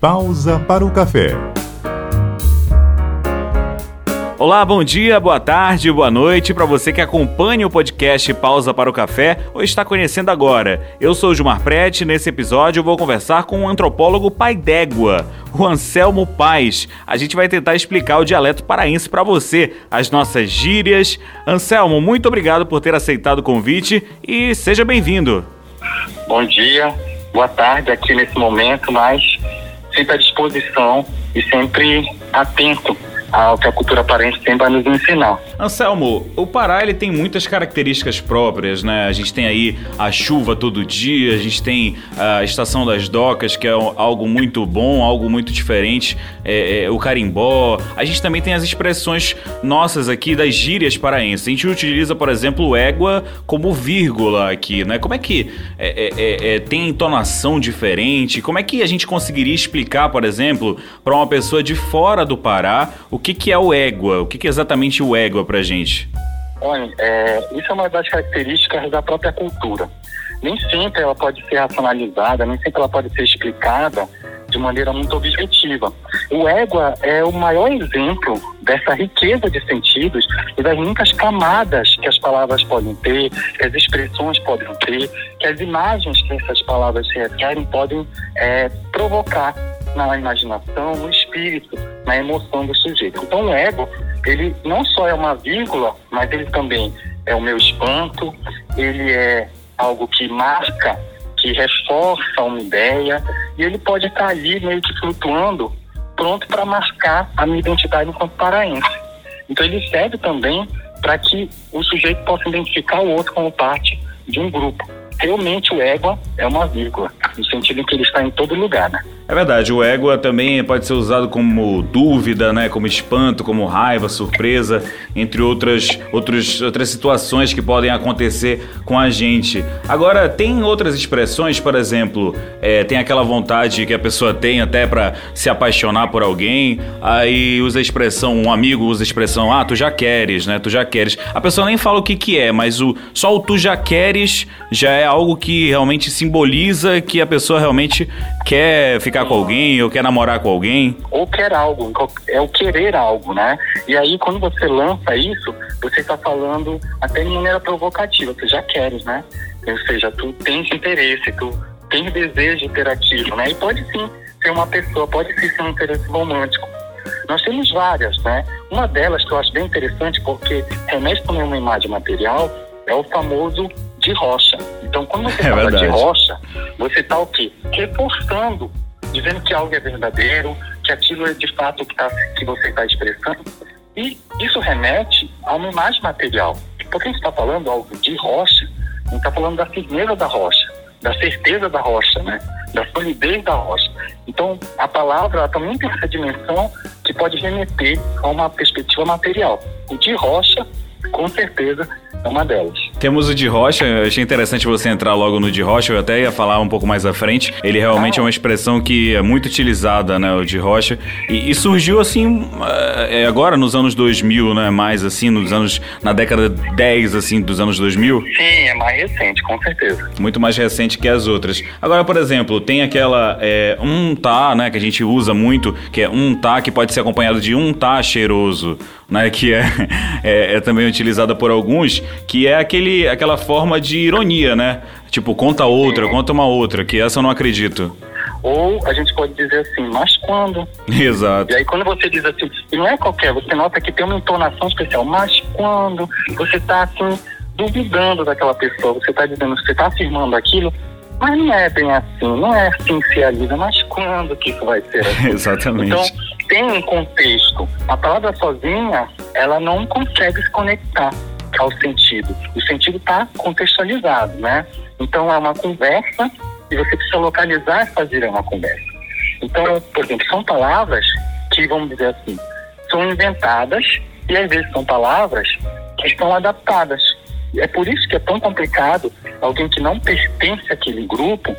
Pausa para o café. Olá, bom dia, boa tarde, boa noite para você que acompanha o podcast Pausa para o Café ou está conhecendo agora. Eu sou o Gilmar Prete e nesse episódio eu vou conversar com o antropólogo pai d'égua, o Anselmo Paz. A gente vai tentar explicar o dialeto paraense para você, as nossas gírias. Anselmo, muito obrigado por ter aceitado o convite e seja bem-vindo. Bom dia, boa tarde aqui nesse momento, mas sempre à disposição e sempre atento ao que a cultura paraense tem para nos ensinar. Anselmo, o Pará ele tem muitas características próprias, né? A gente tem aí a chuva todo dia, a gente tem a estação das docas, que é algo muito bom, algo muito diferente, é, é, o carimbó. A gente também tem as expressões nossas aqui das gírias paraenses. A gente utiliza, por exemplo, égua como vírgula aqui, né? Como é que é, é, é, é tem entonação diferente? Como é que a gente conseguiria explicar, por exemplo, para uma pessoa de fora do Pará o que, que é o égua? O que, que é exatamente o égua pra gente? Olha, é, isso é uma das características da própria cultura. Nem sempre ela pode ser racionalizada, nem sempre ela pode ser explicada de maneira muito objetiva. O égua é o maior exemplo dessa riqueza de sentidos e das muitas camadas que as palavras podem ter, que as expressões podem ter, que as imagens que essas palavras se requerem podem é, provocar na imaginação, no espírito, na emoção do sujeito. Então, o ego, ele não só é uma vírgula, mas ele também é o meu espanto, ele é algo que marca, que reforça uma ideia, e ele pode estar ali meio que flutuando, pronto para marcar a minha identidade enquanto paraense. Então, ele serve também para que o sujeito possa identificar o outro como parte de um grupo. Realmente, o ego é uma vírgula, no sentido em que ele está em todo lugar, né? É verdade, o égua também pode ser usado como dúvida, né, como espanto, como raiva, surpresa, entre outras, outros, outras situações que podem acontecer com a gente. Agora, tem outras expressões, por exemplo, é, tem aquela vontade que a pessoa tem até para se apaixonar por alguém, aí usa a expressão, um amigo usa a expressão, ah, tu já queres, né, tu já queres. A pessoa nem fala o que que é, mas o, só o tu já queres já é algo que realmente simboliza que a pessoa realmente quer ficar com alguém ou quer namorar com alguém. Ou quer algo, é o querer algo, né? E aí quando você lança isso, você está falando até de maneira provocativa, tu já queres, né? Ou seja, tu tens interesse, tu tens desejo interativo, né? E pode sim ser uma pessoa, pode sim ser um interesse romântico. Nós temos várias, né? Uma delas que eu acho bem interessante porque remete também uma imagem material é o famoso de rocha. Então, quando você é fala verdade. de rocha, você está o quê? Reforçando, dizendo que algo é verdadeiro, que aquilo é de fato que, tá, que você está expressando. E isso remete a uma imagem material. Porque a gente está falando algo de rocha, a gente está falando da firmeza da rocha, da certeza da rocha, né? da solidez da rocha. Então, a palavra também tem essa dimensão que pode remeter a uma perspectiva material. O de rocha, com certeza, é uma delas. Temos o de rocha, eu achei interessante você entrar logo no de rocha, eu até ia falar um pouco mais à frente. Ele realmente ah. é uma expressão que é muito utilizada, né, o de rocha. E, e surgiu assim, é, agora nos anos 2000, né, mais assim, nos anos, na década 10, assim, dos anos 2000. Sim, é mais recente, com certeza. Muito mais recente que as outras. Agora, por exemplo, tem aquela é, um tá, né, que a gente usa muito, que é um tá, que pode ser acompanhado de um tá cheiroso, né, que é, é, é também utilizada por alguns, que é aquele, aquela forma de ironia, né? Tipo, conta outra, conta uma outra, que essa eu não acredito. Ou a gente pode dizer assim, mas quando? Exato. E aí quando você diz assim, e não é qualquer, você nota que tem uma entonação especial, mas quando você está assim, duvidando daquela pessoa, você está dizendo, você está afirmando aquilo, mas não é bem assim, não é assim que se realiza, mas quando que isso vai ser assim? Exatamente. Então, tem um contexto. A palavra sozinha, ela não consegue se conectar ao sentido. O sentido está contextualizado, né? Então é uma conversa e você precisa localizar e fazer uma conversa. Então, por exemplo, são palavras que, vamos dizer assim, são inventadas e às vezes são palavras que estão adaptadas. É por isso que é tão complicado alguém que não pertence àquele grupo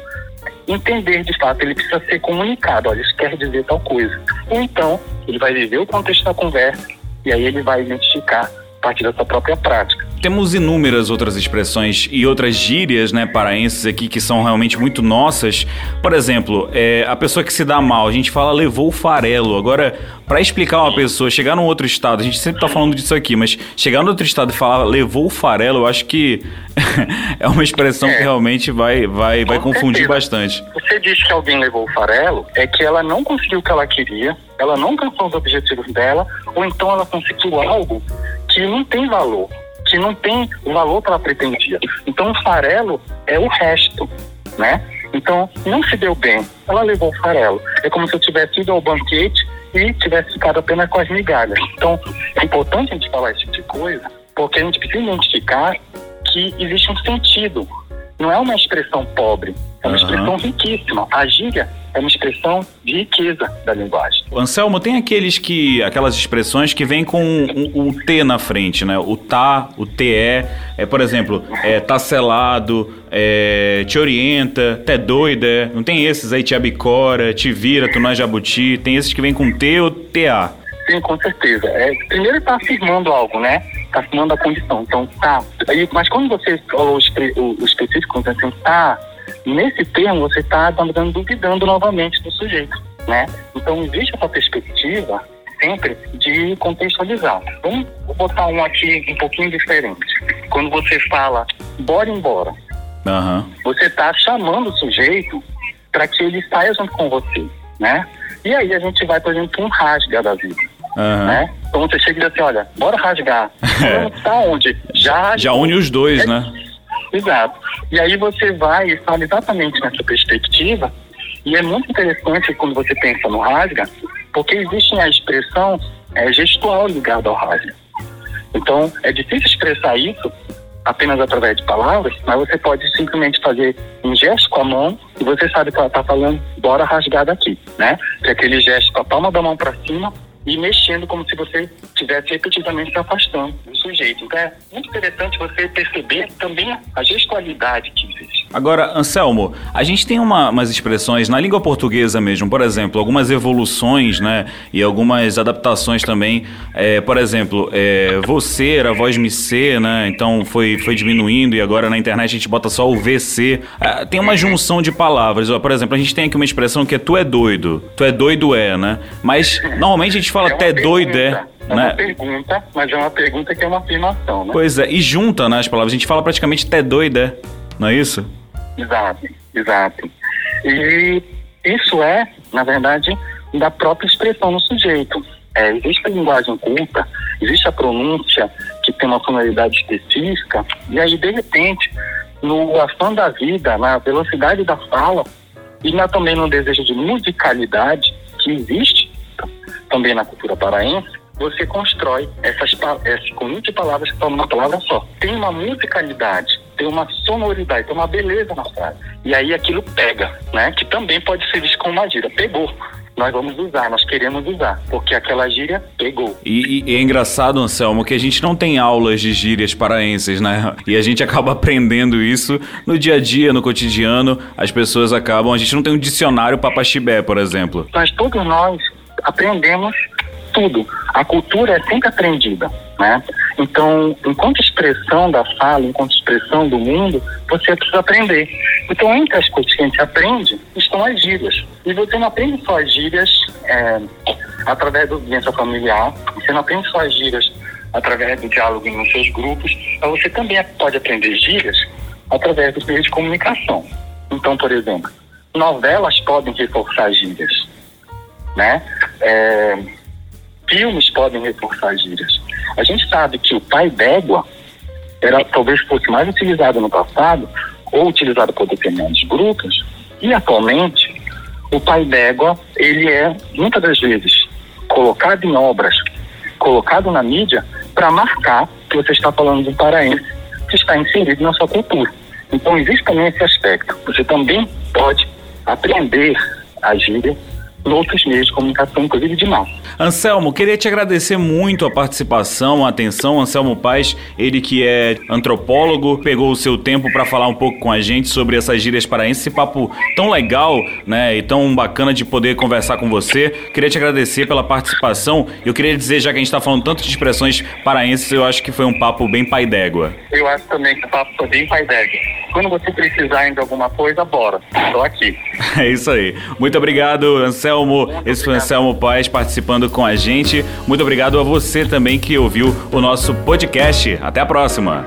entender de fato, ele precisa ser comunicado, olha, isso quer dizer tal coisa. Ou então, ele vai viver o contexto da conversa e aí ele vai identificar a partir da sua própria prática. temos inúmeras outras expressões e outras gírias, né, paraenses aqui que são realmente muito nossas. Por exemplo, é, a pessoa que se dá mal, a gente fala levou o farelo. Agora, para explicar uma pessoa chegar num outro estado, a gente sempre tá falando disso aqui, mas chegar num outro estado e falar levou o farelo, eu acho que é uma expressão é. que realmente vai, vai, vai confundir bastante. Você diz que alguém levou o farelo, é que ela não conseguiu o que ela queria, ela não alcançou os objetivos dela, ou então ela conseguiu algo que não tem valor, que não tem o valor que ela pretendia. Então o farelo é o resto, né? Então não se deu bem, ela levou o farelo. É como se eu tivesse ido ao banquete e tivesse ficado apenas com as migalhas. Então é importante a gente falar esse tipo de coisa, porque a gente precisa identificar que existe um sentido. Não é uma expressão pobre, é uma uhum. expressão riquíssima. A gíria é uma expressão de riqueza da linguagem. Anselmo, tem aqueles que, aquelas expressões que vêm com o, o T na frente, né? O tá, o TE, é, por exemplo, é, tá selado, é, te orienta, te é doida, não tem esses aí, te abicora, te vira, tu não é jabuti, tem esses que vêm com T ou TA. Sim, com certeza. É, primeiro está afirmando algo, né? Está afirmando a condição. Então, tá. Aí, mas quando você falou o, específico, então, assim, tá, nesse termo você está duvidando novamente do sujeito, né? Então, existe essa perspectiva sempre de contextualizar. Vamos botar um aqui um pouquinho diferente. Quando você fala, bora embora, uhum. você está chamando o sujeito para que ele saia junto com você, né? E aí a gente vai, por exemplo, um rasga da vida. Uhum. Né? Então você chega e diz assim, olha, bora rasgar. Tá onde? Já, Já une os dois, né? Exato. E aí você vai e fala exatamente nessa perspectiva, e é muito interessante quando você pensa no rasga, porque existe a expressão é, gestual ligada ao rasga. Então, é difícil expressar isso apenas através de palavras, mas você pode simplesmente fazer um gesto com a mão e você sabe que ela está falando, bora rasgar daqui, né? Que é aquele gesto com a palma da mão para cima e mexendo como se você estivesse repetidamente se afastando do sujeito. Então é muito interessante você perceber também a gestualidade que existe. Agora, Anselmo, a gente tem uma, umas expressões na língua portuguesa mesmo, por exemplo, algumas evoluções, né? E algumas adaptações também. É, por exemplo, é, você era voz me ser, né? Então foi, foi diminuindo e agora na internet a gente bota só o VC. É, tem uma junção de palavras. Por exemplo, a gente tem aqui uma expressão que é tu é doido. Tu é doido é, né? Mas normalmente a gente fala é até doido, é. É né? uma pergunta, mas é uma pergunta que é uma afirmação, né? Pois é, e junta né, as palavras. A gente fala praticamente até doido, é. Não é isso? Exato, exato. E isso é, na verdade, da própria expressão no sujeito. É, existe a linguagem culta, existe a pronúncia que tem uma tonalidade específica, e aí, de repente, no afã da vida, na velocidade da fala, e na, também no desejo de musicalidade que existe também na cultura paraense, você constrói essas, esse conjunto de palavras que estão numa palavra só. Tem uma musicalidade, tem uma sonoridade, tem uma beleza na frase. E aí aquilo pega, né? Que também pode ser visto como uma gíria. Pegou nós vamos usar, nós queremos usar, porque aquela gíria pegou. E, e, é engraçado, Anselmo, que a gente não tem aulas de gírias paraenses, né? E a gente acaba aprendendo isso no dia a dia, no cotidiano, as pessoas acabam. A gente não tem um dicionário papaxibé, por exemplo. Mas todos nós aprendemos tudo. A cultura é sempre aprendida, né? Então, enquanto expressão da fala, enquanto expressão do mundo, você precisa aprender. Então, entre as coisas que a gente aprende, estão as gírias. E você não aprende só as gírias é, através do ambiente familiar, você não aprende só as gírias através do diálogo nos seus grupos, mas você também pode aprender gírias através dos meios de comunicação. Então, por exemplo, novelas podem reforçar gírias, né? É, filmes podem reforçar gírias. A gente sabe que o pai d'égua era talvez fosse mais utilizado no passado ou utilizado por determinados grupos e atualmente o pai d'égua ele é muitas das vezes colocado em obras, colocado na mídia para marcar que você está falando de um paraense que está inserido na sua cultura. Então existe também esse aspecto. Você também pode aprender a gíria outros meios de comunicação, inclusive de massa. Anselmo, queria te agradecer muito a participação, a atenção. Anselmo Paz, ele que é antropólogo, pegou o seu tempo para falar um pouco com a gente sobre essas gírias paraenses, esse papo tão legal, né, e tão bacana de poder conversar com você. Queria te agradecer pela participação. Eu queria dizer, já que a gente está falando tanto de expressões paraenses, eu acho que foi um papo bem pai d'égua. Eu acho também que o papo foi bem pai d'égua. Quando você precisar de alguma coisa, bora. Estou aqui. É isso aí. Muito obrigado, Anselmo. Muito Esse foi Anselmo Paz participando com a gente. Muito obrigado a você também que ouviu o nosso podcast. Até a próxima.